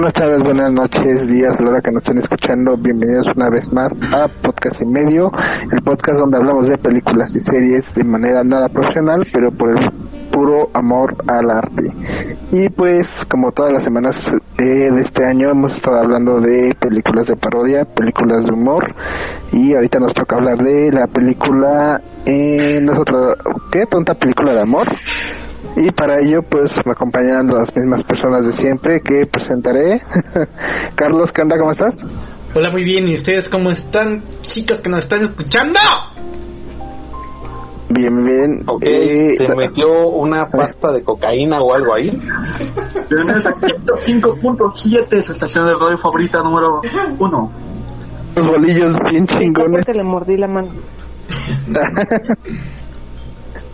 buenas tardes, buenas noches, días, la hora que nos estén escuchando. Bienvenidos una vez más a Podcast y Medio, el podcast donde hablamos de películas y series de manera nada profesional, pero por el puro amor al arte. Y pues, como todas las semanas eh, de este año, hemos estado hablando de películas de parodia, películas de humor, y ahorita nos toca hablar de la película, eh, no es otra, ¿qué? Tonta película de amor. Y para ello, pues me acompañan las mismas personas de siempre que presentaré. Carlos, ¿qué onda? ¿Cómo estás? Hola, muy bien. ¿Y ustedes cómo están, chicos que nos están escuchando? Bien, bien. Ok, Eh, ¿se metió una pasta de cocaína o algo ahí? Bienvenidos a 105.7, su estación de radio favorita número 1. Los bolillos bien chingones. Le mordí la mano.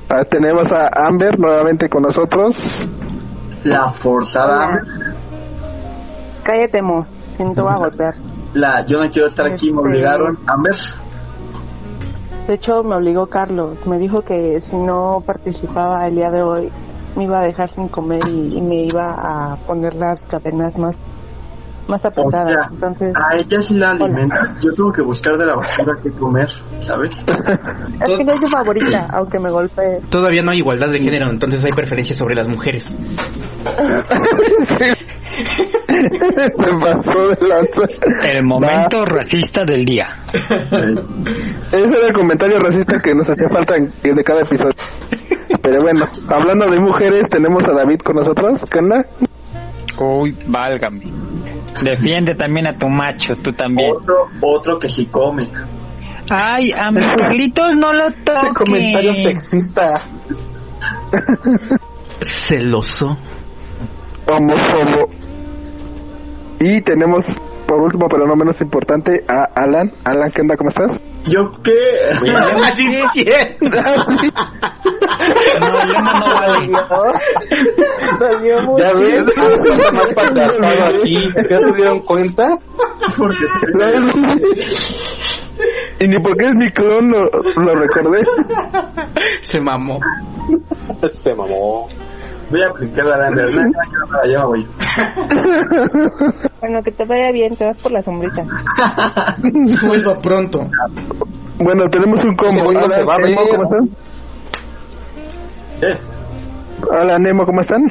Ah, tenemos a Amber nuevamente con nosotros. La forzada, Cállate, Mo. Siento a golpear. la yo no quiero estar aquí, me Este- obligaron. Amber, De hecho, me obligó Carlos. Me dijo que si no participaba el día de hoy, me iba a dejar sin comer y, y me iba a poner las cadenas más, más o apretadas. sea, Entonces, a ella sí la alimenta. Yo tengo que buscar de la basura que comer, ¿sabes? es que no es su favorita, aunque me golpee. Todavía no hay igualdad de género, entonces hay preferencias sobre las mujeres. Se pasó de lanza. El momento racista del día. Ese era el comentario racista que nos hacía falta en- de cada episodio. Pero bueno, hablando de mujeres, tenemos a David con nosotros. ¿Qué onda? Uy, válgame. Defiende también a tu macho, tú también. Otro, otro que sí come. Ay, a mis Carlitos no lo Ese toques. comentario sexista. Celoso. Homofobo. Y tenemos, por último, pero no menos importante, a Alan. Alan, ¿qué onda? ¿Cómo estás? ¿Yo qué? Así no quiero. No, no vale. ¿Ya ves? Más patriarcado aquí. ¿Ya se dieron cuenta? Porque y ni porque es mi clon lo, lo recordé. Se mamó. Se mamó. Voy a aplicar la de voy. Bueno, que te vaya bien, te vas por la sombrita. Vuelva pronto. Bueno, tenemos un combo. güey no se va a Nemo. ¿cómo están? Eh, Hola, Nemo, ¿cómo están?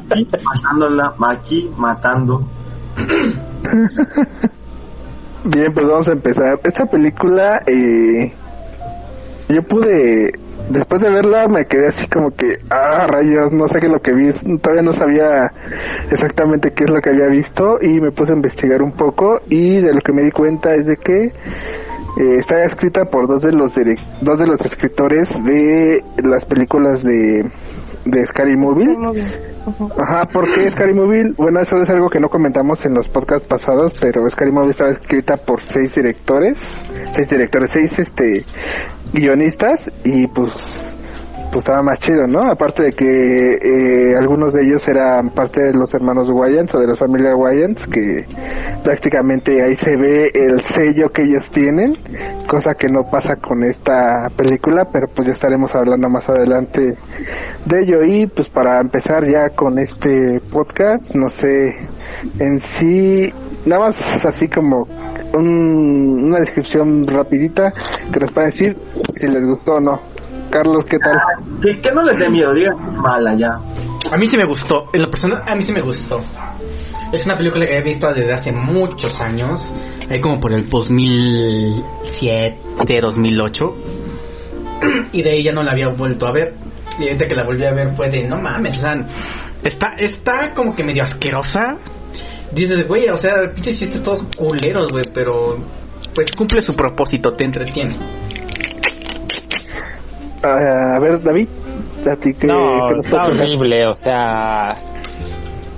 aquí matándola, aquí matando. Bien, pues vamos a empezar. Esta película, eh, yo pude, después de verla, me quedé así como que, ah, rayos, no sé qué es lo que vi. Todavía no sabía exactamente qué es lo que había visto y me puse a investigar un poco y de lo que me di cuenta es de que eh, está escrita por dos de los dos de los escritores de las películas de de Scary. Ujú. Ajá, ¿por qué Scary Movie? Bueno, eso es algo que no comentamos en los podcasts pasados, pero Scary Movie estaba escrita por seis directores, seis directores, seis este guionistas y pues pues estaba más chido, ¿no? Aparte de que eh, algunos de ellos eran parte de los hermanos Wayans o de la familia Wayans, que prácticamente ahí se ve el sello que ellos tienen, cosa que no pasa con esta película, pero pues ya estaremos hablando más adelante de ello. Y pues para empezar ya con este podcast, no sé, en sí, nada más así como un- una descripción rapidita que nos pueda decir si les gustó o no. Carlos, ¿qué tal? Que, que no les dé miedo, digan mala ya. A mí sí me gustó. En lo personal, a mí sí me gustó. Es una película que he visto desde hace muchos años. Ahí como por el 2007, 2008. Y de ahí ya no la había vuelto a ver. Y ahorita que la volví a ver fue de, no mames, o sea, está, está como que medio asquerosa. Dices, güey, o sea, pinches chistes todos culeros, güey, pero pues cumple su propósito, te entretiene. Ah, a ver, David, a ti que, No, que está horrible, o sea...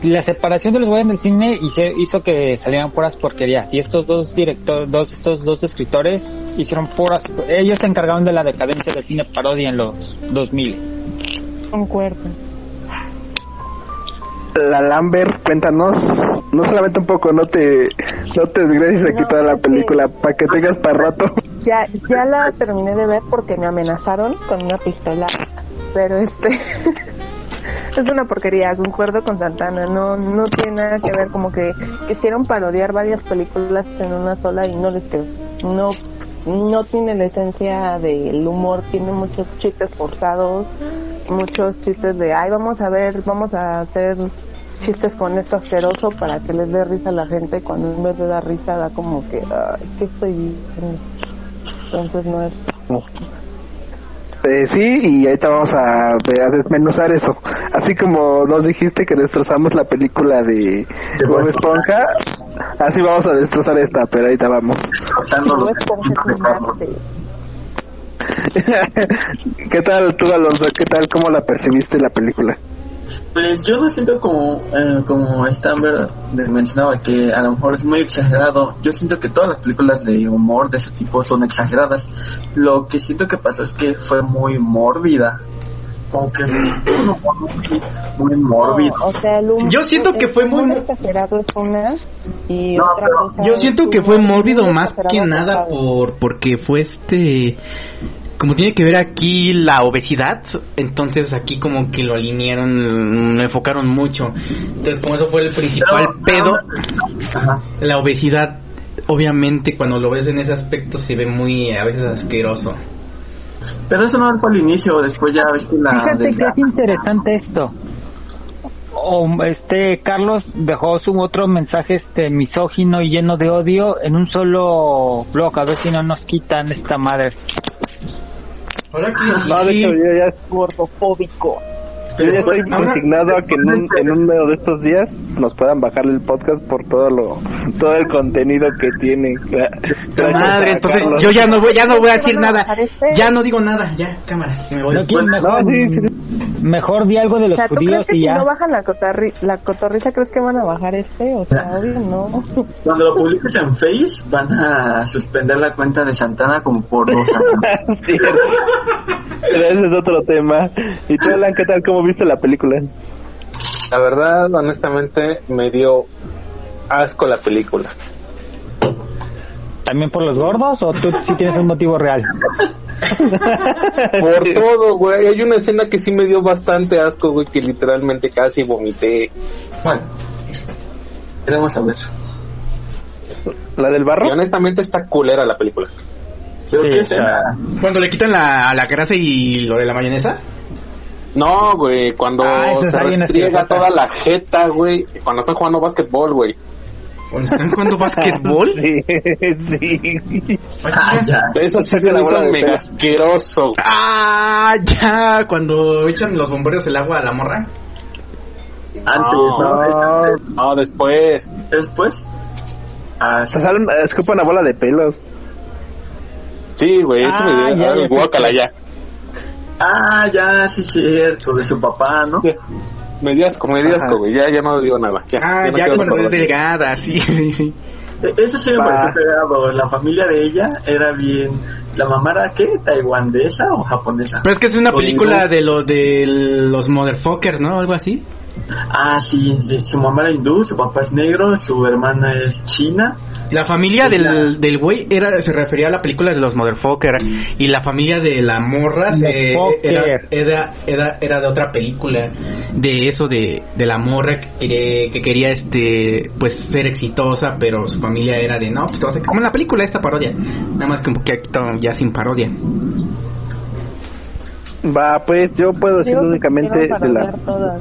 La separación de los güeyes del cine hizo, hizo que salieran puras porquerías y estos dos directores, dos, estos dos escritores hicieron puras... Ellos se encargaron de la decadencia del cine parodia en los 2000. Concuerdo. La Lambert, cuéntanos, no solamente un poco, no te, no te desgracies aquí No, toda la que- película, para que tengas para rato. Ya, ya la terminé de ver porque me amenazaron con una pistola. Pero este. es una porquería, concuerdo con Santana, no no tiene nada que ver como que quisieron parodiar varias películas en una sola y no les quedó. No no tiene la esencia del humor, tiene muchos chistes forzados, muchos chistes de, ay, vamos a ver, vamos a hacer chistes con esto asqueroso para que les dé risa a la gente, cuando en vez de dar risa da como que, ay, ¿qué estoy diciendo? Entonces no es... Eh, sí, y ahorita vamos a, a desmenuzar eso. Así como nos dijiste que destrozamos la película de Bob Esponja, así vamos a destrozar esta, pero ahorita vamos. Destrozando No los es como que sentimientos de Carlos. mate. ¿Qué tal tú, Alonso? ¿Qué tal? ¿Cómo la percibiste la película? Pues yo lo siento como, eh, como Stamber mencionaba que a lo mejor es muy exagerado. Yo siento que todas las películas de humor de ese tipo son exageradas. Lo que siento que pasó es que fue muy mórbida. Como que muy, mórbido. No, o sea, el humor- Yo siento que fue muy- humor exagerado es una y No, otra pero cosa Yo siento que fue mórbido más que nada por porque fue este como tiene que ver aquí la obesidad, entonces aquí como que lo alinearon, lo enfocaron mucho. Entonces como eso fue el principal pedo, la obesidad obviamente cuando lo ves en ese aspecto se ve muy a veces asqueroso. Pero eso no fue al inicio, después ya ves que la... Fíjate que es interesante esto. O, este Carlos dejó su otro mensaje este misógino y lleno de odio en un solo blog, a ver si no nos quitan esta madre. Ahora que de sí, ya, gordofóbico. Yo ya estoy resignado a que en, un, en uno de estos días nos puedan bajar el podcast por todo lo todo el contenido que tiene. Madre, entonces Carlos. yo ya no voy, ya no voy a ¿Te decir nada. Ya no digo nada, ya, cámaras, me voy. No, ¿quién No, mejor, sí, sí, sí. mejor di algo de O los sea, ¿tú judíos crees que y si ya. no bajan la, cotarri la cotorriza, crees que van a bajar este? O sea, obvio no. Cuando lo publiques en Face, van a suspender la cuenta de Santana como por dos años. Pero ese es otro tema. ¿Y tú, Alan, qué tal? ¿Cómo viste la película? La verdad, honestamente, me dio asco la película. ¿También por los gordos o tú sí tienes un motivo real? Por todo, güey. Hay una escena que sí me dio bastante asco, güey, que literalmente casi vomité. Bueno, queremos saber. ¿La del Y barro? honestamente está culera la película. ¿Pero Sí, qué o sea, escena? Cuando le quitan la, la grasa y lo de la mayonesa. No, güey, cuando Ah, se restriega toda la jeta, güey. Cuando están jugando básquetbol, güey. Cuando están jugando básquetbol. Sí, sí. Ah, ya. Eso sí se la me bola hizo de mega asqueroso. Ah, ya, cuando echan los bomberos el agua a la morra. Antes, ¿no? No, después. Después. Ah, se salen, escupa una bola de pelos. Sí, güey, eso Ah, me dio ah, guácala sí. ya. Ah, ya, sí, cierto, de su papá, ¿no? Me dio asco, me dio Ajá. asco, güey. Ya, ya no digo nada. Ya, Ah, ya quiero cuando es delgada, sí. E- Eso sí me Va. pareció pegado. La familia de ella era bien. ¿La mamá era qué? ¿Taiwandesa o japonesa? Pero es que es una O película hindú. de los de los motherfuckers, ¿no? Algo así. Ah, sí, sí, su mamá era hindú, su papá es negro, su hermana es china. La familia del, del güey era, se refería a la película de los motherfuckers y la familia de la morra se- Motherfucker. era, era, era, era de otra película de eso de, de la morra que quería, que quería este pues ser exitosa pero su familia era de no pues te vas a como en la película esta parodia nada más que un poquito ya sin parodia Va, pues yo puedo decir que únicamente de la... todas.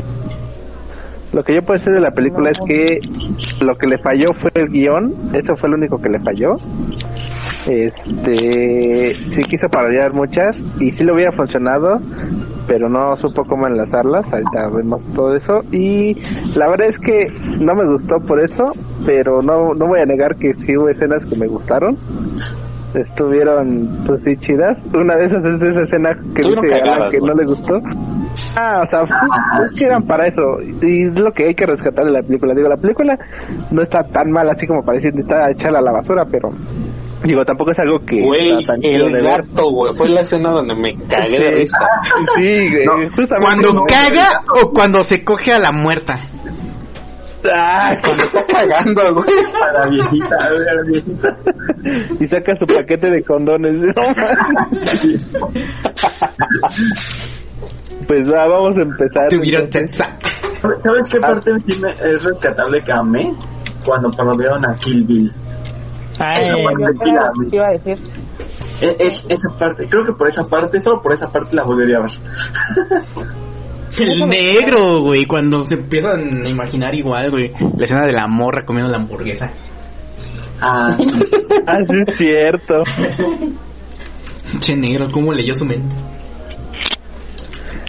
Lo que yo puedo decir de la película es que lo que le falló fue el guion, eso fue lo único que le falló. Este, sí quiso parodiar muchas y sí le hubiera funcionado, pero no supo cómo enlazarlas, ahorita vemos todo eso y la verdad es que no me gustó por eso, pero no, no voy a negar que sí hubo escenas que me gustaron. Estuvieron, pues sí, chidas. Una de esas es esa escena que dice cagadas, que no le gustó. Ah, o sea, es que eran para eso. Y es lo que hay que rescatar de la película. Digo, la película no está tan mal así como parece está echarla a la basura, pero digo, tampoco es algo que Güey, está tan chido de el ver. gato, güey. Fue la escena donde me cagué de Sí. risa. Sí, güey, No, justamente cuando no. caga o cuando se coge a la muerta Ah, Cuando está cagando, güey. A la viejita, a la viejita. y saca su paquete de condones. No. Pues va, vamos a empezar. ¿Sabes qué Ah. parte es rescatable que amé? Cuando parodiaron a Kill Bill. Ay, Esa parte iba a decir. Es, es- esa parte, creo que por esa parte, solo por esa parte la volvería a ver. El negro, güey, cuando se empiezan a imaginar igual, güey. La escena de la morra comiendo la hamburguesa. Ah, sí. Ah, sí, es cierto. Che negro, ¿cómo leyó su mente?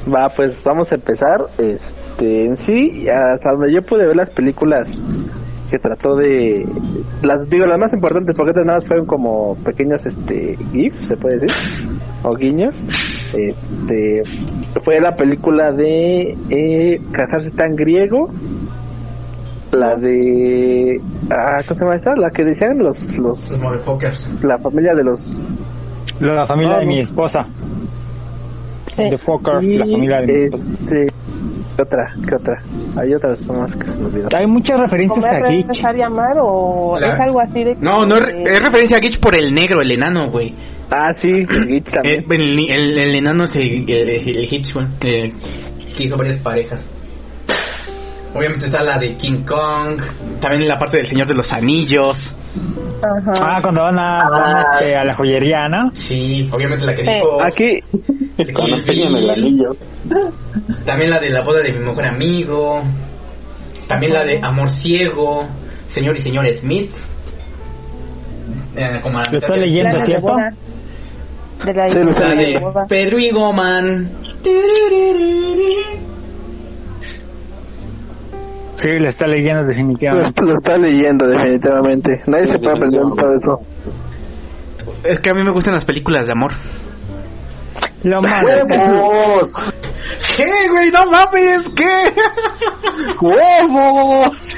Va, pues vamos a empezar. Este, en sí, hasta donde yo pude ver las películas que trató de las digo las más importantes porque otras nada más fueron como pequeños este gifs se puede decir o guiños este fue la película de eh, casarse en griego la de ah ¿cómo se llama esta? la que decían los los Los motherfuckers. la familia de los la familia de mi esposa. Sí. De Fokker, y, la familia de este ¿qué otra qué otra hay otras más que se me olvidó Hay muchas referencias ¿Comer aquí. es necesaria amar o es algo así de No, no, es referencia a Gitch por el negro, el enano, güey. ah sí el Gitch también El, el, el- el enano es el, el, Hitch, güey, que hizo varias parejas. Obviamente está la de King Kong, también la parte del Señor de los Anillos. Ajá. Ah, cuando van a, van, este, a la joyería, ¿no? Sí, obviamente la que Eh, dijo. aquí de Cuando el anillo. También la de la boda de mi mejor amigo. También la de Amor Ciego. Señor y señor Smith. Eh, como la Lo de- leyendo, de ¿cierto? De la estoy La de de. Pedro y Goman. Sí, lo está leyendo definitivamente. lo está leyendo definitivamente nadie se puede aprender todo eso Es que a mí me gustan las películas de amor. Lo. ¡Huevos! ¿Qué, güey? No mames, ¿qué? ¡Huevos!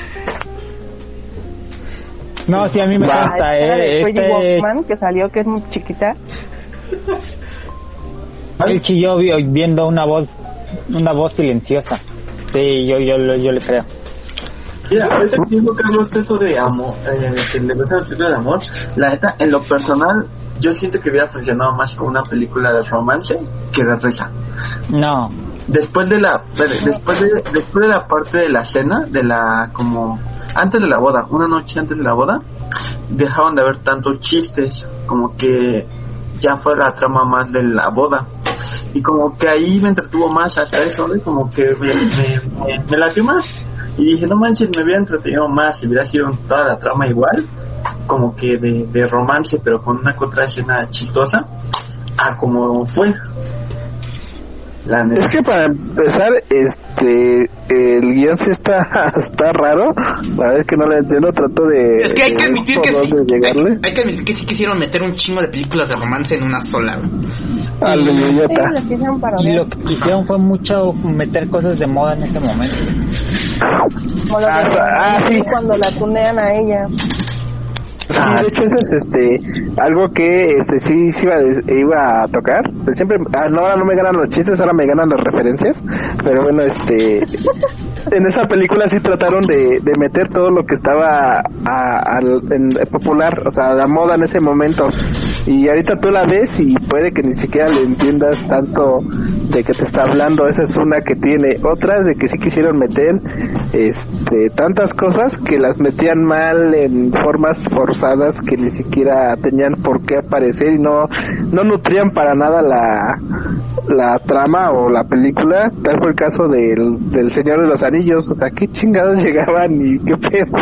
No, sí, a mí me de eh. Este, Woman que salió que es muy chiquita. él chilló vi- viendo una voz, una voz silenciosa. Sí, yo, yo, yo, yo le creo. Mira, ahorita que dijo Carlos eso de amor, eh, que le gusta la película de amor, la neta, en lo personal, yo siento que hubiera funcionado más como una película de romance que de risa. No, Después de la, después de, después de la parte de la cena, de la, como, antes de la boda, una noche antes de la boda, dejaron de haber tantos chistes, como que ya fue la trama más de la boda. Y como que ahí me entretuvo más hasta eso, ¿no? como que me, me, me, me latió más. Y dije, no manches, me hubiera entretenido más si hubiera sido toda la trama igual, como que de, de romance, pero con una otra escena chistosa, a como fue. La Es que para empezar, este, el guion sí está, está raro. La verdad es que no le entiendo, trato de... Es que hay que ver admitir que sí. hay que admitir que sí quisieron meter un chingo de películas de romance en una sola. Al idiota. quisieron y lo que hicieron fue mucho meter cosas de moda en ese momento. Como lo de Ah, ah, sí. cuando la tunean a ella. Sí, de hecho eso es este algo que este sí, sí iba, de- iba a tocar. Pero siempre ah, no, ahora no me ganan los chistes, ahora me ganan las referencias. Pero bueno, este en esa película sí trataron de, de meter todo lo que estaba a- al- en- eh, popular, o sea, la moda en ese momento. Y ahorita tú la ves y puede que ni siquiera le entiendas tanto de que te está hablando. Esa es una que tiene. Otras de que sí quisieron meter este tantas cosas que las metían mal en formas forzadas que ni siquiera tenían por qué aparecer y no no nutrían para nada la la trama o la película tal fue el caso del, del Señor de los Anillos o sea qué chingados llegaban y qué pedo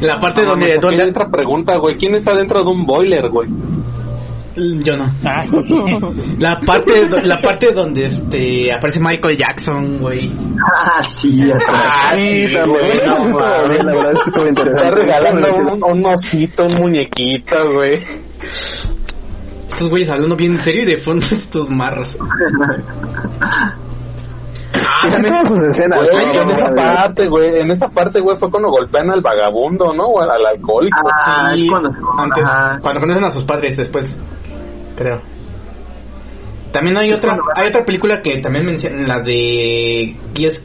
La parte No, donde, donde otra pregunta, güey. ¿Quién está dentro de un boiler, güey? yo no. Ah, La parte la parte donde este aparece Michael Jackson, güey. Ah, sí. Ah, sí, también. no la verdad es que interesante está regalando un, un osito, un muñequito, güey. Estos güeyes hablando bien en serio y de fondo estos marros. Ah, sí también- sus escenas Güey, ¿no? en esa parte, güey, en esa parte, güey, fue cuando golpean al vagabundo, ¿no? O al, al alcohólico. Ah, Sí, es cuando se antes, cuando conocen a sus padres después, creo. También hay otra cuando- hay otra película que también menciona la de 10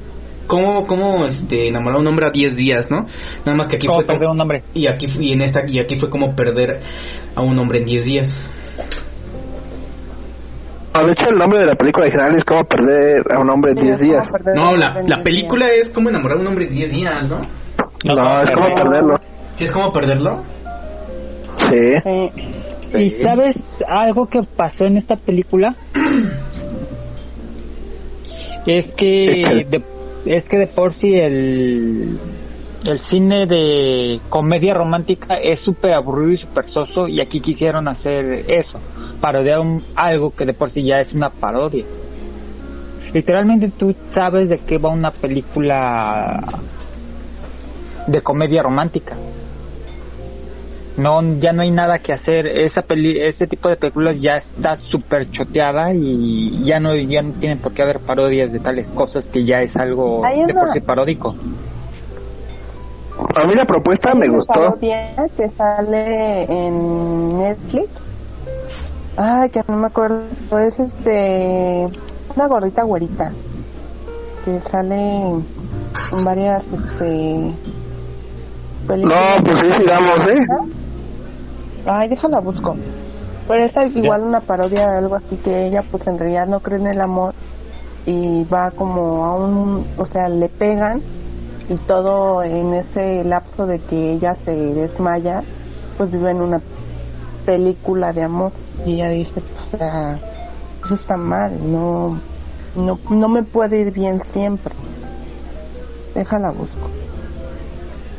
cómo cómo este enamorar a un hombre a 10 días, ¿no? Nada más que aquí ¿Cómo fue como- perder un hombre? y aquí y en esta y aquí fue como perder a un hombre en 10 días. De hecho el nombre de la película original es Cómo perder a un hombre en Sí, 10 es como días. No, la, la película es como enamorar a un hombre en 10 días, ¿no? No, es como perder. perderlo. ¿Sí es como perderlo? Sí. Sí. ¿Y sabes algo que pasó en esta película? Es que de, es que de por sí el, el cine de comedia romántica es súper aburrido y súper soso y aquí quisieron hacer eso, parodiar un- algo que de por sí ya es una parodia. Literalmente tú sabes de qué va una película de comedia romántica. No, ya no hay nada que hacer. Esa peli, ese tipo de películas ya está súper choteada y ya no, ya no tienen por qué haber parodias de tales cosas que ya es algo Hay de una- por sí paródico. A mí la propuesta me gustó. que sale en Netflix. Ay, que no me acuerdo. Es este. Una gordita güerita. Que sale en varias este, películas. No, pues sí, sí damos, ¿eh? Ay, déjala busco. Pero esa es igual una parodia de algo así que ella pues en realidad no cree en el amor y va como a un, o sea, le pegan y todo en ese lapso de que ella se desmaya, pues vive en una película de amor y ella dice, pues, o sea, eso está mal, no, no, no me puede ir bien siempre. Déjala busco.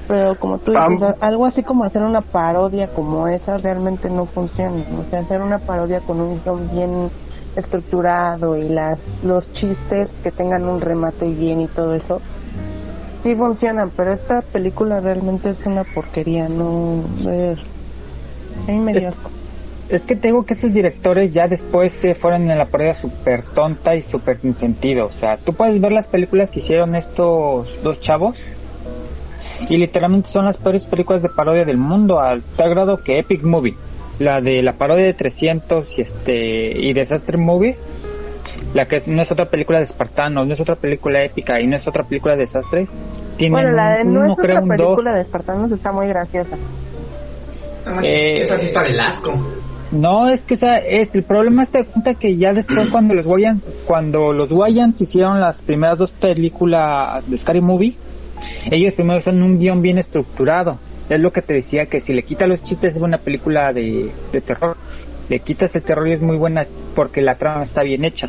Pero como tú dices, algo así como hacer una parodia como esa realmente no funciona. O sea, hacer una parodia con un guion bien estructurado y las los chistes que tengan un remate bien y todo eso, sí funcionan. Pero esta película realmente es una porquería, no es... Es que tengo que esos directores ya después se fueron en la parodia súper tonta y súper sin sentido. O sea, tú puedes ver las películas que hicieron estos dos chavos y literalmente son las peores películas de parodia del mundo, al tal grado que Epic Movie, la de la parodia de 300 y este y Disaster Movie, la que es- no es otra película de espartanos, no es otra película épica y no es otra película de desastres, tienen Bueno, la de un no uno, es otra un dos. película de Espartanos está muy graciosa. Eh, esa sí está del asco. No, es que o sea, es, el problema es que cuenta que ya después cuando los Wayans, cuando los Wayans hicieron las primeras dos películas de Scary Movie, ellos primero hicieron un guion bien estructurado. Es lo que te decía que si le quitas los chistes es una película de, de terror. Le quitas el terror y es muy buena porque la trama está bien hecha.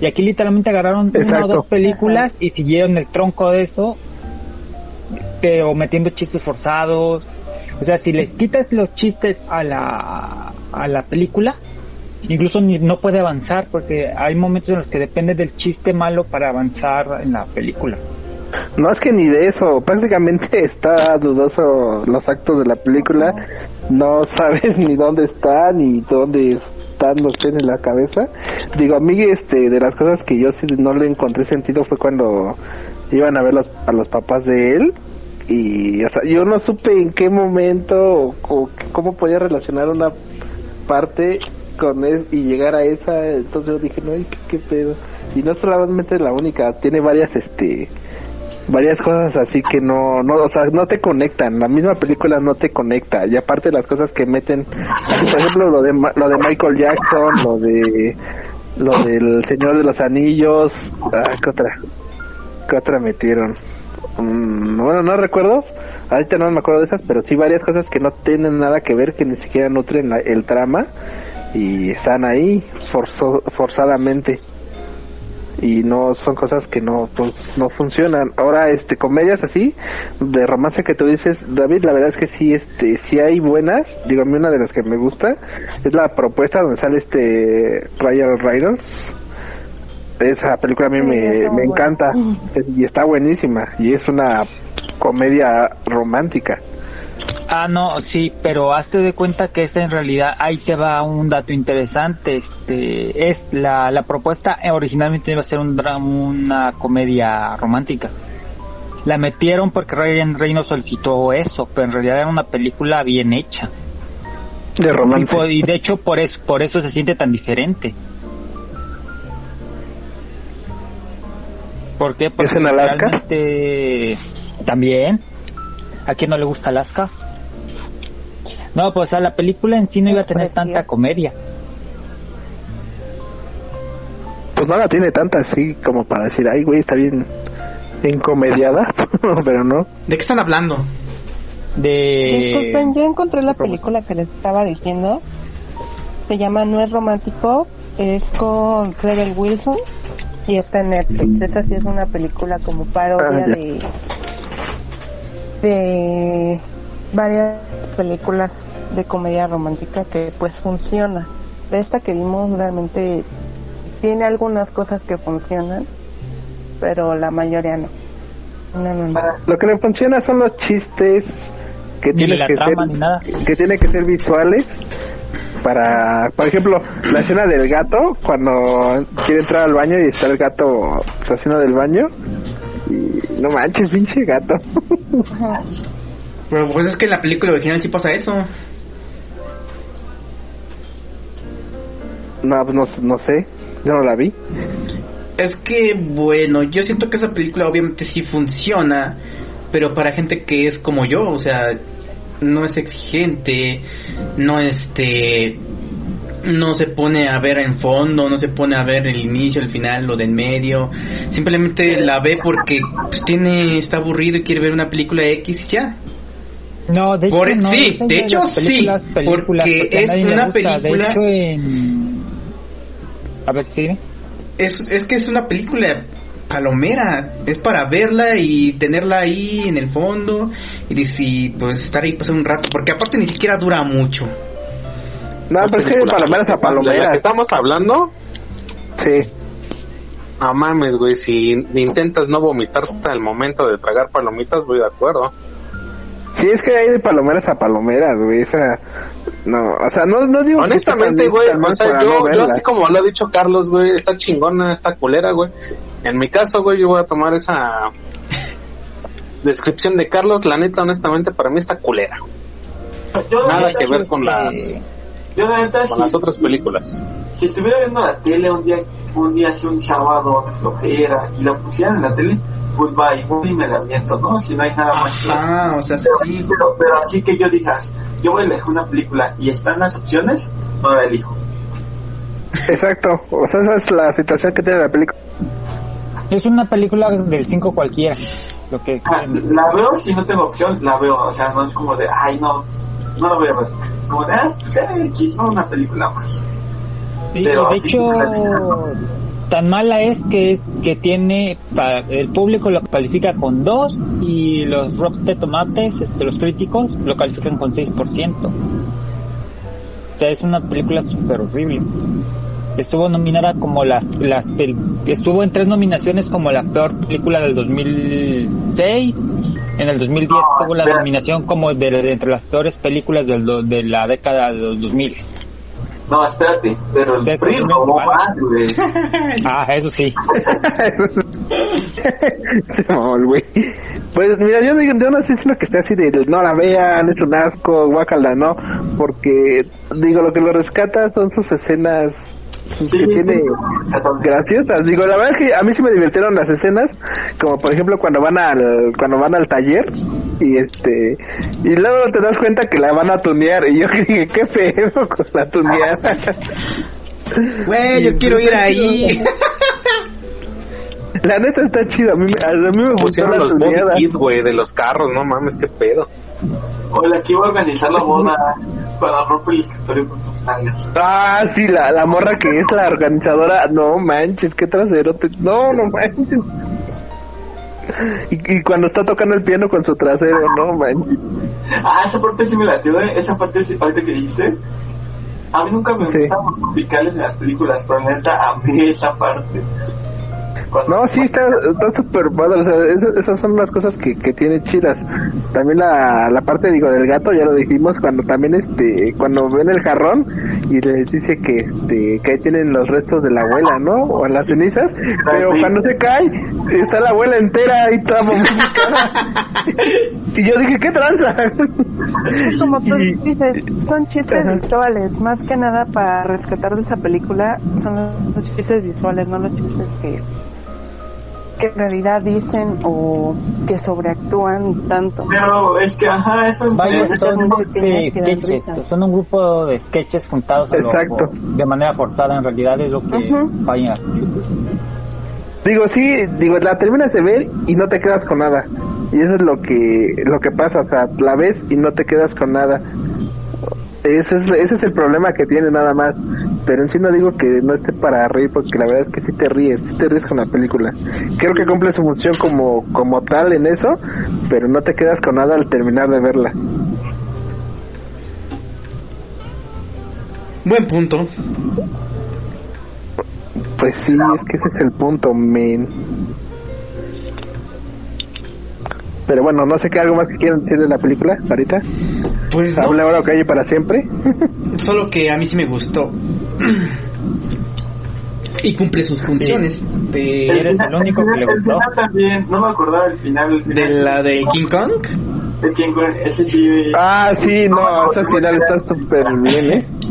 Y aquí literalmente agarraron una o dos películas y siguieron el tronco de eso, pero metiendo chistes forzados. O sea, si le quitas los chistes a la, a la película, incluso ni- no puede avanzar porque hay momentos en los que depende del chiste malo para avanzar en la película. No es que ni de eso, prácticamente está dudoso los actos de la película, no sabes ni dónde están ni dónde están los pies en la cabeza. Digo, a mí este, de las cosas que yo sí no le encontré sentido fue cuando iban a ver los, a los papás de él y o sea, yo no supe en qué momento o, o cómo podía relacionar una parte con él y llegar a esa, entonces yo dije, no, ¿y ¿qué, pedo? Y no solamente la única, tiene varias este varias cosas así que no, no, o sea, no te conectan, la misma película no te conecta, y aparte las cosas que meten, por ejemplo, lo de, lo de Michael Jackson, lo de, lo del Señor de los Anillos, ah, ¿qué otra? ¿Qué otra metieron? Mm, bueno, no recuerdo, ahorita no me acuerdo de esas, pero sí varias cosas que no tienen nada que ver, que ni siquiera nutren la- el trama, y están ahí forzo- forzadamente. Y no son cosas que no pues no funcionan. Ahora este comedias así de romance que tú dices David la verdad es que sí este sí hay buenas. Digo a una de las que me gusta es la propuesta donde sale este Ryan Reynolds esa película a mí Sí, me, me encanta y está buenísima y es una comedia romántica Ah, no, sí, pero hazte de cuenta que esta en realidad, ahí te va un dato interesante. Este, es la, la propuesta eh, originalmente iba a ser un dra- una comedia romántica. La metieron porque Ryan Reynolds solicitó eso, pero en realidad era una película bien hecha. de Y, romance por- y de hecho por eso, por eso se siente tan diferente. ¿Por qué? Porque ¿Es en Alaska? realmente también. ¿A quién no le gusta Alaska? No, pues a la película en sí no iba a tener tanta comedia. pues no la tiene tanta así como para decir, ay, güey, está bien encomediada, pero no. ¿De qué están hablando? De... Disculpen, yo encontré la película que les estaba diciendo. Se llama No es romántico. Es con Rebel Wilson y está en Netflix. Esa sí es una película como parodia Ah, de de varias películas de comedia romántica que pues funciona. De esta que vimos realmente tiene algunas cosas que funcionan, pero la mayoría no. No, no, no. Lo que le funciona son los chistes que tienen que trama, ser ni nada. que tienen que ser visuales para, por ejemplo, la escena del gato cuando quiere entrar al baño y está el gato pues, haciendo del baño y no manches, pinche gato. Pero pues es que en la película original sí pasa eso. no, pues no, no sé, yo no la vi. Es que, bueno, yo siento que esa película obviamente sí funciona, pero para gente que es como yo, o sea, no es exigente, no este no se pone a ver en fondo, no se pone a ver el inicio, el final, lo del medio, simplemente la ve porque pues, tiene está aburrido y quiere ver una película X y ya. No, de hecho, Por- no, sí, de hecho, películas, sí, películas, porque es una gusta. película- De hecho, en... A ver, sí. Es, es que es una película palomera, es para verla y tenerla ahí en el fondo y decir, pues estar ahí pasar un rato, porque aparte ni siquiera dura mucho. No, pero es que de película palomeras a ¿De la que palomeras. estamos hablando? Sí. No mames, güey, si intentas no vomitar hasta el momento de tragar palomitas, voy de acuerdo. Sí, es que hay de palomeras a palomeras, güey. Esa. No, o sea, no, no digo. que Honestamente, güey, o sea, yo, no yo así como lo ha dicho Carlos, güey, está chingona, está culera, güey. En mi caso, güey, yo voy a tomar esa descripción de Carlos, la neta, honestamente, para mí está culera. Yo, la Nada que ver con las, Yo la neta, con si, las otras películas. si estuviera viendo la tele un día, un día así un sábado de flojera y la pusieran en la tele, pues va, y me la miento, ¿no? Si no hay nada más. que- Ajá, o sea, Pero, sí. pero, pero así que yo digas, yo voy a elegir una película y están las opciones, no la elijo. Exacto. O sea, esa es la situación que tiene la película. Es una película del 5 cualquiera. Lo que Ah, La veo si no tengo opción, la veo, o sea, no es como de, ay, no, no la voy a ver. Como de, ah, pues, eh, una película más. Sí, Pero de hecho, tan mala es que que tiene pa- el público lo califica con 2 y los Rotten Tomates, este, los críticos, lo califican con 6%. O sea, es una película súper horrible. Estuvo nominada como las, las pel- estuvo en tres nominaciones como la peor película del 2006. En el 2010 No, tuvo la espera. nominación como de, de entre las peores películas del de la década de los 2000. No, espérate, pero el Eso PRI robó más, güey. Ah, eso sí. Se mamó el güey. Pues mira, yo, digo, yo no sé si lo que esté así de no la vean, es un asco, guacala, no. Porque, digo, lo que lo rescata son sus escenas que tiene graciosas. Digo, la verdad es que a mí sí me divirtieron las escenas, como por ejemplo cuando van al cuando van al taller y este y luego te das cuenta que la van a tunear y yo dije, qué feo con la tuneada. Güey, yo quiero ir ahí. La neta está chido, a mí, me- a mí me gustó la los tuneada. güey, de los carros, no mames, qué pedo. O la que iba a organizar la boda para romper el escritorio con sus nalgas. Ah, sí, la, la morra que es la organizadora. No manches, qué traserote. No, no manches. Y, y cuando está tocando el piano con su trasero, no manches. Ah, esa parte sí me la dio, ¿eh? esa parte sí, ahorita que dijiste. A mí nunca me Sí. gustaban los musicales en las películas, pero neta amé esa parte. No, sí, está está súper padre. O sea, esas, esas son las cosas que, que tiene chidas. También la, la parte, digo, del gato, ya lo dijimos, cuando también, este, cuando ven el jarrón y les dice que, este, que ahí tienen los restos de la abuela, ¿no? O las cenizas. Pero sí. cuando se cae, está la abuela entera ahí toda. Y yo dije, ¿qué tranza? Es como tú Y- dices, son chistes Ajá. visuales, más que nada para rescatar de esa película son los chistes visuales, no los chistes que que en realidad dicen o que sobreactúan tanto. Pero es que, ajá, eso es... Son, sketches, son un grupo de sketches juntados a lo- Exacto. de manera forzada, en realidad es lo que falla las películas. Digo, sí, digo, la terminas de ver y no te quedas con nada. Y eso es lo que lo que pasa, o sea, la ves y no te quedas con nada. Ese es, ese es el problema que tiene nada más. Pero en sí no digo que no esté para reír, porque la verdad es que sí te ríes, sí te ríes con la película. Creo que cumple su función como, como tal en eso, pero no te quedas con nada al terminar de verla. Buen punto. Pues sí, es que ese es el punto, men. Pero bueno, no sé qué algo más que quieran decir de la película ahorita. Pues no, Hable ahora o calle para siempre. solo que a mí sí me gustó. y cumple sus funciones. De, Eres el único que le gustó. también, no me acordaba el final. el de la de King Kong. De King Kong, ese sí... Ah, sí, no, ese final está súper bien, ¿eh?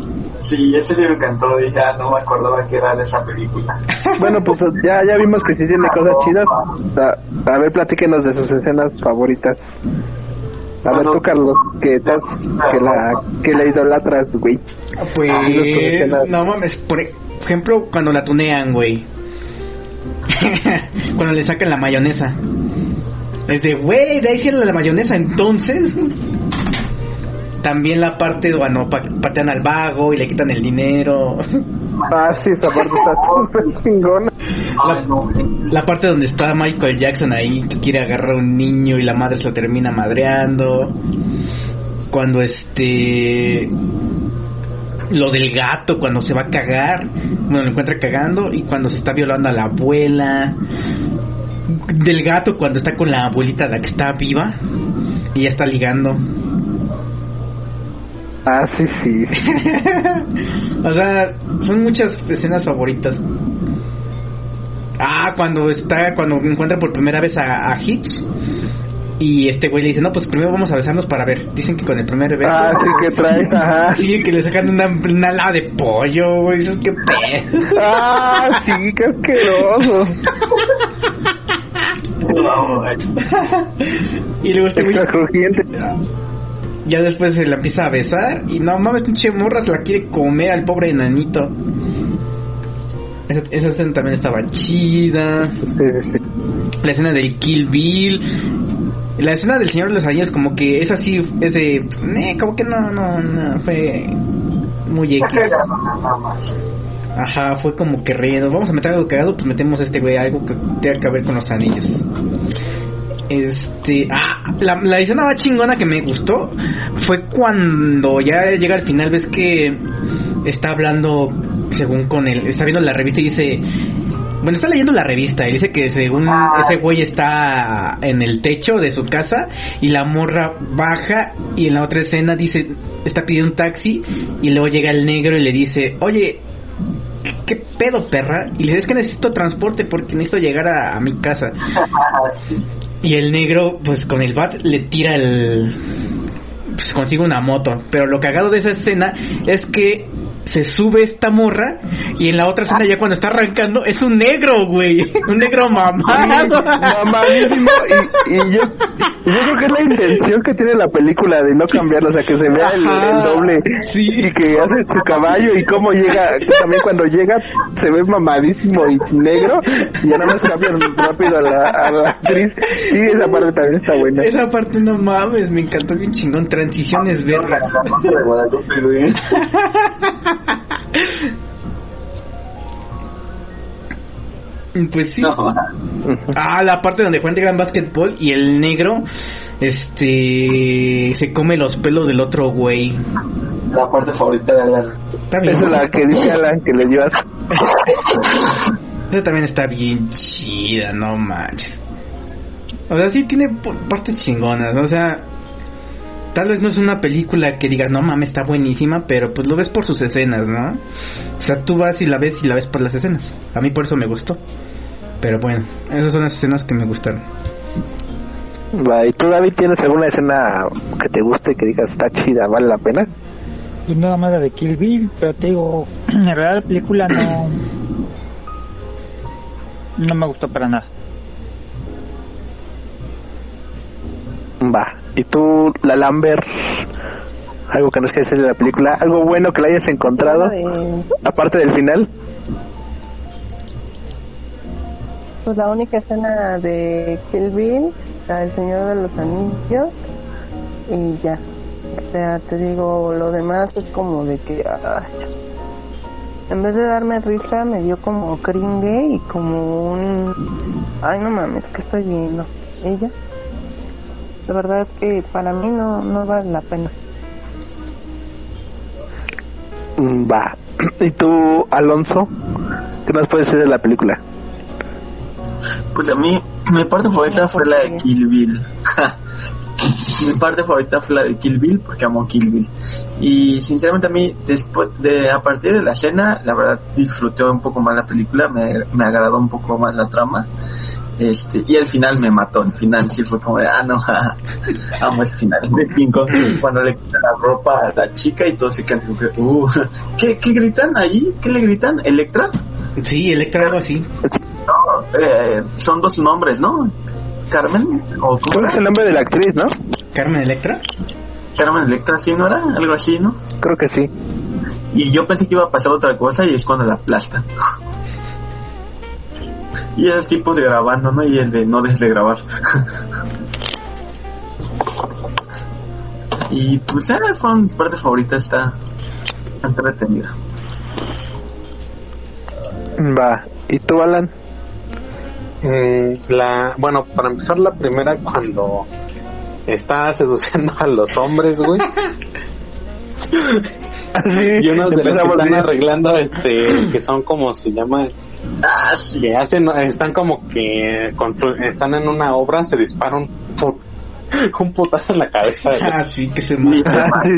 Sí, ese sí me encantó, dije, ah, no me acordaba que era de esa película. Bueno, pues ya, ya vimos que sí tiene cosas chidas. A, a ver, platíquenos de sus escenas favoritas. A ver tú, Carlos, que, estás, que, la, que la idolatras, güey. Pues, Ah, los escenas. no mames, por ejemplo, cuando la tunean, güey. cuando le sacan la mayonesa. Es de, güey, de ahí la mayonesa, entonces. También la parte pa- patean al vago y le quitan el dinero. Ah, sí, esa parte está súper chingona. No, La parte donde está Michael Jackson ahí que quiere agarrar a un niño y la madre se lo termina madreando. Cuando este lo del gato cuando se va a cagar, bueno, lo encuentra cagando y cuando se está violando a la abuela. Del gato cuando está con la abuelita la que está viva y ya está ligando. Ah, sí, sí. o sea, son muchas escenas favoritas. Ah, cuando está, cuando encuentra por primera vez a, a Hitch. Y este güey le dice, no, pues primero vamos a besarnos para ver. Dicen que con el primer beso... Ah, sí que trae, ajá. Sí, que le sacan una, una ala de pollo, güey. Eso es que pedo. Ah, sí, qué asqueroso. y luego este güey crujiente. Ya después se la empieza a besar. Y no mames, pinche morra se la quiere comer al pobre enanito. Esa, esa escena también estaba chida. Sí, sí, sí. la escena del Kill Bill, la escena del Señor de los Anillos como que es así, es de, eh, como que no, no, no, fue muy X. Ajá, fue como que relleno. Vamos a meter algo cagado, pues metemos a este güey algo que tenga que ver con los anillos. Este, ah, la, la escena más chingona que me gustó fue cuando ya llega al final, ves que está hablando según con él, está viendo la revista y dice, bueno, está leyendo la revista y dice que según ese güey está en el techo de su casa y la morra baja y en la otra escena dice, está pidiendo un taxi y luego llega el negro y le dice, oye, ¿qué pedo, perra? Y le dice, que necesito transporte porque necesito llegar a, a mi casa. Y el negro, pues con el bat le tira el... Pues consigue una moto. Pero lo cagado de esa escena es que se sube esta morra y en la otra escena ya cuando está arrancando es un negro, güey. Un negro mamado. Mamadísimo. Y, y yo, yo creo que es la intención que tiene la película de no cambiarlo, o sea, que se vea el, doble. sí. Y que hace su caballo y cómo llega, también cuando llega se ve mamadísimo y negro. Y ya nada más cambian rápido a la, a la actriz. Sí, esa parte también está buena. Esa parte no mames, me encantó bien chingón. Transiciones vergas. Güey. Pues sí. No, Ah, la parte donde juegan básquetbol y el negro este se come los pelos del otro güey. la parte favorita de Alan. Esa es la que dice Alan que le asco. Esa también está bien chida, no manches. O sea, sí tiene partes chingonas, o sea, Tal vez no es una película que digas, no mames, está buenísima, pero pues lo ves por sus escenas, ¿no? O sea, tú vas y la ves y la ves por las escenas. A mí por eso me gustó. Pero bueno, esas son las escenas que me gustaron. ¿Y tú, David, tienes alguna escena que te guste, que digas, está chida, vale la pena? Pues nada más la de Kill Bill, pero te digo, en realidad la película no. no me gustó para nada. Va. ¿Y tú, la Lambert? Algo que nos quieres decir de la película, algo bueno que la hayas encontrado, De- aparte del final. Pues la única escena de Kill Bill, la del Señor de los Anillos, y ya. O sea, te digo, lo demás es como de que. ay, en vez de darme risa, me dio como cringe y como un. Ay, no mames, ¿qué estoy viendo? Ella. La verdad es que para mí no, no vale la pena. Mm, Va. ¿Y tú, Alonso? ¿Qué nos puedes decir de la película? Pues a mí, mi parte favorita fue la de Kill Bill. mi parte favorita fue la de Kill Bill porque amo Kill Bill. Y sinceramente a mí, después de, a partir de la escena, la verdad disfruté un poco más la película, me, me agradó un poco más la trama. Este, y el final me mató, el final sí fue como de, ah, no, amo el final de King Kong, cuando le quita la ropa a la chica y todos se quedan como que, uh, ¿qué, ¿qué gritan allí? ¿Qué le gritan? ¿Electra? Sí, Electra algo así. No, eh, son dos nombres, ¿no? Carmen o ¿Cuál es el nombre de la actriz, no? Carmen Electra. Carmen Electra, ¿sí no era? Algo así, ¿no? Creo que sí. Y yo pensé que iba a pasar otra cosa y es cuando la aplastan. Y esos tipos de grabando, ¿no? Y el de no dejes de grabar. y pues eh, fueron mis partes favoritas, está entretenida. Va. ¿Y tú, Alan? Mm, la, bueno, para empezar la primera cuando está seduciendo a los hombres, güey. Así, Y unos de los que están bien. arreglando, este, que son como se llama, Ah, sí. que hacen, están como que están en una obra, se disparan un, pu- un putazo en la cabeza. Ah, sí, que se mata. Ah, sí,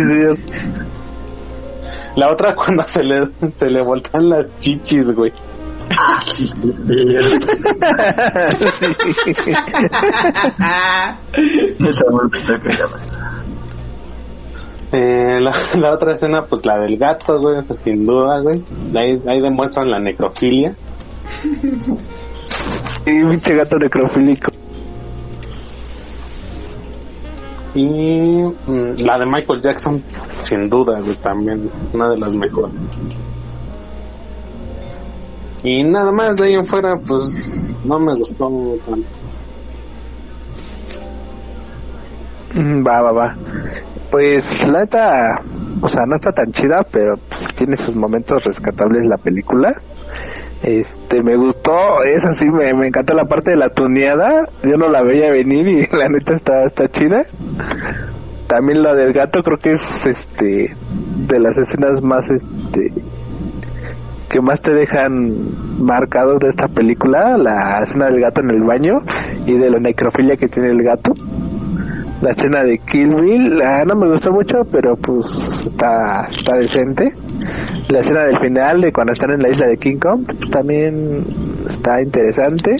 sí. La otra cuando se le, se le voltean las chichis, güey. sí. Eh, la, la otra escena, pues la del gato, güey, eso sin duda, güey. Ahí, ahí demuestran la necrofilia. Y pinche gato necrofílico. Y mm, la de Michael Jackson, sin duda, güey, también una de las mejores. Y nada más de ahí en fuera, pues no me gustó tanto. Mm, Va, va, va. Pues la neta, o sea, no está tan chida, pero pues, tiene sus momentos rescatables la película. Este, me gustó, es así, me, me encantó la parte de la tuneada. Yo no la veía venir y la neta está, está chida. También la del gato creo que es, este, de las escenas más, este, que más te dejan marcado de esta película, la escena del gato en el baño y de la necrofilia que tiene el gato la escena de Kill Bill no me gustó mucho pero pues está está decente. La escena del final de cuando están en la isla de King Kong también está interesante.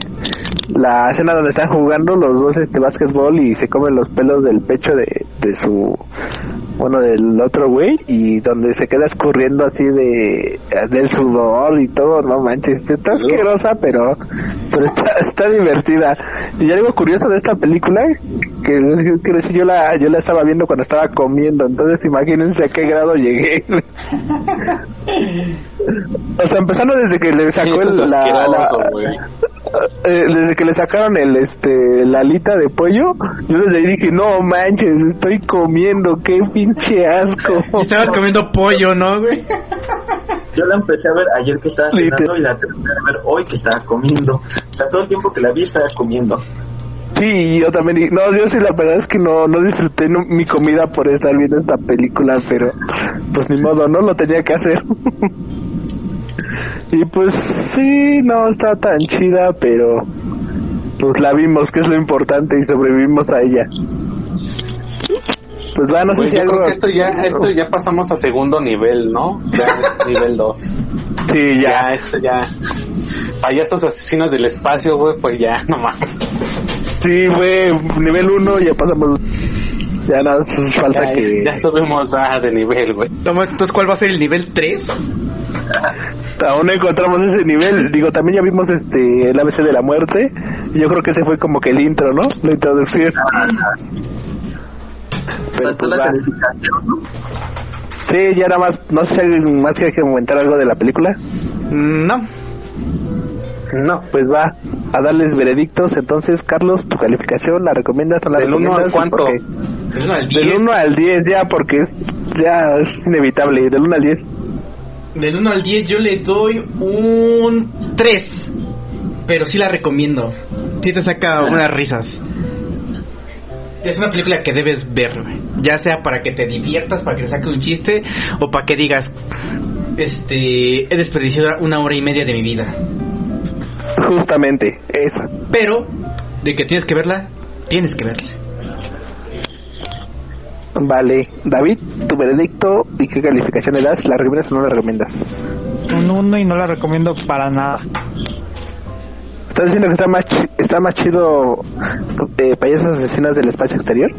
La escena donde están jugando los dos este básquetbol y se comen los pelos del pecho de, de su bueno del otro güey y donde se queda escurriendo así de del sudor y todo no manches está asquerosa pero pero está, está divertida. Y algo curioso de esta película que decir yo la yo la estaba viendo cuando estaba comiendo entonces imagínense a qué grado llegué o sea empezando desde que le sacó el- la, la- eh, desde que le sacaron el este la alita de pollo yo desde ahí dije no manches estoy comiendo qué pinche asco Y estabas comiendo pollo, ¿no, güey? Yo la empecé a ver ayer que estaba cenando y la terminé de ver hoy que estaba comiendo. O sea, todo el tiempo que la vi estaba comiendo. Sí, yo también. No, yo sí, la verdad es que no, no disfruté no- mi comida por estar viendo esta película, pero pues ni modo, ¿no? Lo tenía que hacer. y pues sí, no está tan chida, pero pues la vimos, que es lo importante, y sobrevivimos a ella. Pues va, no sé Güey, si yo algo... creo que esto ya, esto ya pasamos a segundo nivel, ¿no? Ya es nivel 2. Sí, Ya, ya. esto ya. Payasos asesinos del espacio, güey, pues ya, no mames. Sí, fue nivel 1, ya pasamos... Ya nada más falta Ya, que... ya subimos ah, de nivel, güey. Toma, Entonces, ¿cuál va a ser el nivel 3? Aún no encontramos ese nivel. Digo, también ya vimos este el ABC de la muerte. Y yo creo que ese fue como que el intro, ¿no? La introducción. Pero Faltó pues la va. calificación, ¿no? Sí, ya nada más, no sé si alguien más quiere comentar algo de la película. Mm, No. No, pues va a darles veredictos. Entonces, Carlos, tu calificación, ¿la recomiendas o la ¿Del uno al recomiendas? cuánto? ¿Por qué? Del 1 al 10. Del 1 al 10 ya, porque es, ya es inevitable. Del 1 al 10. Del 1 al 10 yo le doy un 3. Pero sí la recomiendo. Sí te saca unas risas. Es una película que debes ver. Ya sea para que te diviertas, para que te saque un chiste, o para que digas, este, he desperdiciado una hora y media de mi vida. Justamente, esa. Pero, de que tienes que verla, tienes que verla. Vale. David, tu veredicto y qué calificación le das. ¿La recomiendas o no la recomiendas? Un uno y no la recomiendo para nada. ¿Estás diciendo que está más, está más chido eh, Payasos Asesinas del Espacio Exterior?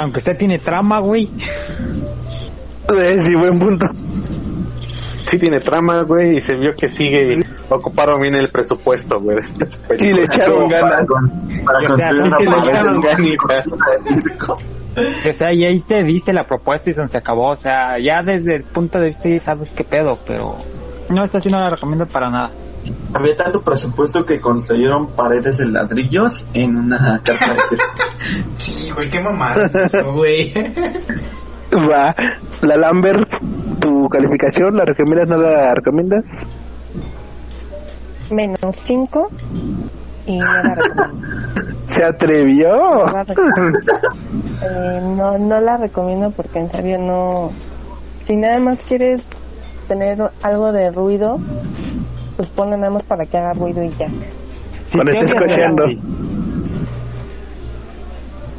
Aunque usted tiene trama, güey. Eh, sí, buen punto. Sí tiene trama, güey, y se vio que sigue ocuparon bien el presupuesto, güey. Y le echaron Para, ganas. con- para o sea, sí que le echaron ganitas. O sea, y ahí te diste la propuesta y se acabó. O sea, ya desde el punto de vista ya sabes qué pedo, pero no, esta sí no la recomiendo para nada. Había tanto presupuesto que construyeron paredes de ladrillos en una casa de. Sí, güey, qué mamada güey. Va. La Lambert, tu calificación, ¿la recomiendas o no la recomiendas? Menos 5 y no la recomiendo. Se atrevió. No la recomiendo. Eh, no, no la recomiendo porque en serio no... Si nada más quieres tener algo de ruido, pues ponle nada más para que haga ruido y ya. Cuando estés cocheando.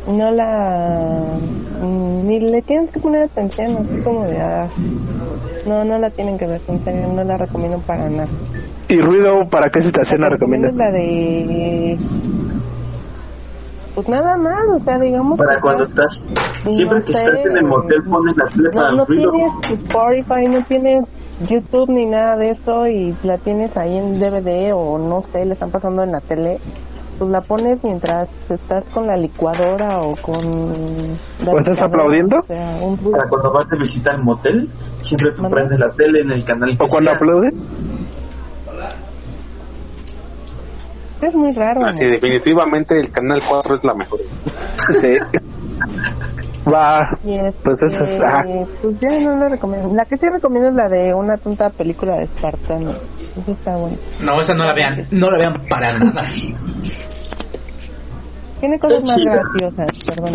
No la... mm, Ni le tienes que poner atención, así como de... ah, no, no la tienen que ver, en serio, no la recomiendo para nada. ¿Y ruido para qué situación la recomiendas? La de... Pues nada más, o sea, digamos... Para que cuando estás- estás, siempre no que sé, estás en el motel pones la tele para No, el no ruido. tienes Spotify, no tienes YouTube ni nada de eso y la tienes ahí en DVD o no sé, le están pasando en la tele. Pues la pones mientras estás con la licuadora o con... ¿O estás licuadora, aplaudiendo? O sea, un. Para cuando vas de visita al motel, siempre tú prendes la tele en el canal que ¿O cuando sea. aplaudes? Es muy raro. Así, definitivamente el canal 4 es la mejor. Sí. Va. Este, Pues eso es- ajá. Pues ya no la recomiendo. La que sí recomiendo es la de una tonta película de Espartano. Eso está bueno. No, esa no la vean. No la vean para nada. Tiene cosas más graciosas, perdón.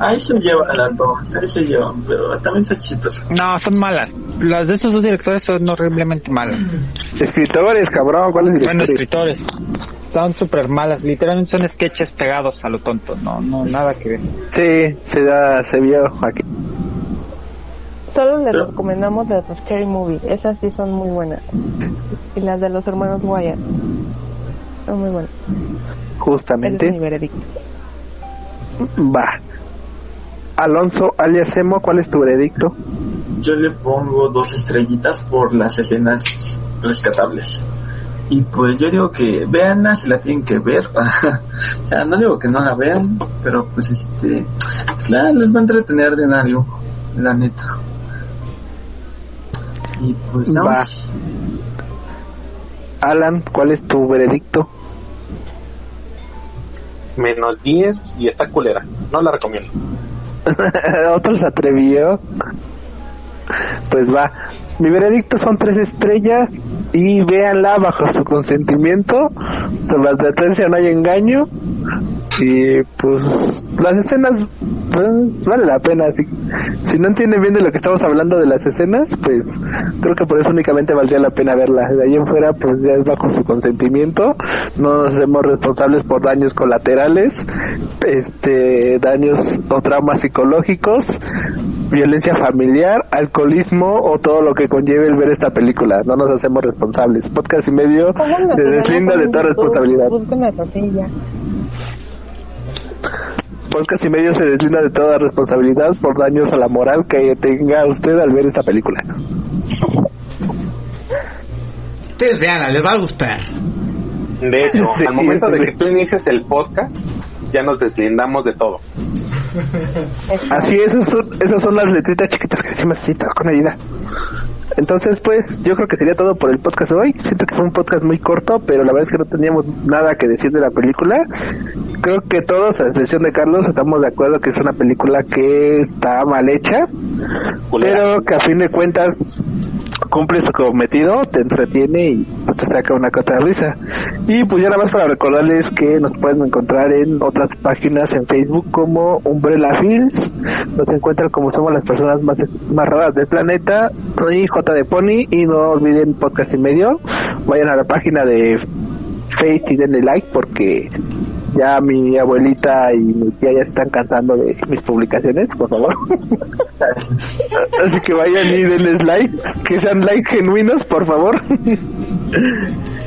Ahí se llevan las dos, ahí se llevan, pero también está chistoso. No, son malas. Las de esos dos directores son horriblemente malas. Escritores, cabrón, ¿cuáles Bueno, directores? escritores. Son súper malas. Literalmente son sketches pegados a lo tonto. No, no, nada que ver. Sí, se da, se vio aquí. Solo les Pero- recomendamos las de Scary Movie. Esas sí son muy buenas. Y las de los hermanos Wyatt. Son muy buenas. Ese es mi Justamente. veredicto. Va. Alonso, alias Emo, ¿cuál es tu veredicto? Yo le pongo dos estrellitas por las escenas rescatables. Y pues yo digo que veanla si la tienen que ver. o sea, no digo que no la vean, pero pues este, claro, les va a entretener de algo, la neta. Y pues nada Va. Alan, ¿cuál es tu veredicto? Menos 10 y está culera. No la recomiendo. Otro se atrevió. Pues va. Mi veredicto son tres estrellas y véanla bajo su consentimiento. Sobre la advertencia no hay engaño. Y pues las escenas pues, vale la pena. Si, si no entienden bien de lo que estamos hablando de las escenas, pues creo que por eso únicamente valdría la pena verla. De ahí en fuera, pues ya es bajo su consentimiento. No nos hacemos responsables por daños colaterales, este daños o traumas psicológicos, violencia familiar, alcoholismo o todo lo que conlleve el ver esta película. No nos hacemos responsables. Podcast y medio se primero deslinda de toda YouTube, responsabilidad. Ya. Podcast y medio se deslinda de toda responsabilidad por daños a la moral que tenga usted al ver esta película. Ustedes vean, les va a gustar. De hecho, Sí, al momento de sí. que tú inicies el podcast, ya nos deslindamos de todo. Así es, esas son, esas son las letritas chiquitas que decimos así, todo con ayuda. Entonces, pues, yo creo que sería todo por el podcast de hoy. Siento que fue un podcast muy corto, pero la verdad es que no teníamos nada que decir de la película. Creo que todos, a excepción de Carlos, estamos de acuerdo que es una película que está mal hecha, pero que a fin de cuentas cumple su cometido, te entretiene y pues, te saca una cota de risa. Y pues ya nada más para recordarles que nos pueden encontrar en otras páginas en Facebook como Umbrella Films, nos encuentran como somos las personas más, más raras del planeta, y J de Pony y no olviden podcast y medio, vayan a la página de Face y denle like porque ya mi abuelita y mi tía ya se están cansando de mis publicaciones, por favor. Así que vayan y denles like, que sean like genuinos, por favor.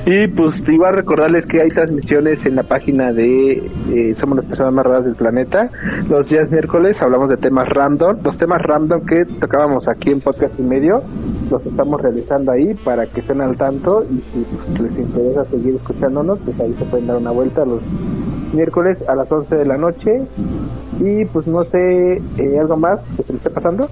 y pues igual recordarles que hay transmisiones en la página de eh, Somos las personas más raras del planeta. Los días miércoles hablamos de temas random. Los temas random que tocábamos aquí en podcast y medio, los estamos realizando ahí para que estén al tanto y si pues, les interesa seguir escuchándonos, pues ahí se pueden dar una vuelta los miércoles a las 11 de la noche. Y pues no sé, eh, algo más que se le esté pasando.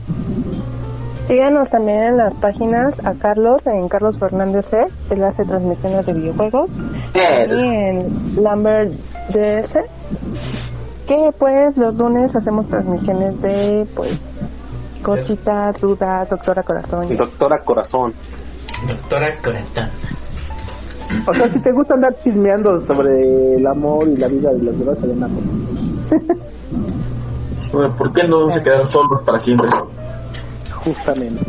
Síganos también en las páginas a Carlos, en Carlos Fernández C, él hace transmisiones de videojuegos, y en Lambert DS, que pues los lunes hacemos transmisiones de pues cositas, dudas, doctora corazón. Doctora Corazón. Doctora Corazón. O sea, si te gusta andar chismeando sobre el amor y la vida de los demás, sería. Bueno, ¿Por qué no se quedaron solos para siempre? Justamente.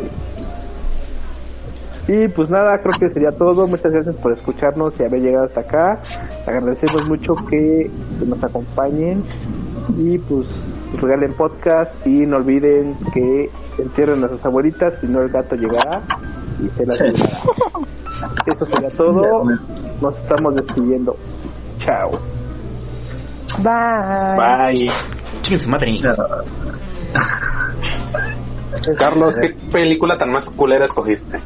Y pues nada, creo que sería todo. Muchas gracias por escucharnos y haber llegado hasta acá. Agradecemos mucho que, que nos acompañen y pues regalen podcast y no olviden que entierren a sus abuelitas, si no el gato llegará y se las llevará. Eso sería todo. Nos estamos despidiendo. Chao. Bye. Bye. Chingue su madre. Carlos, ¿qué película tan más culera escogiste?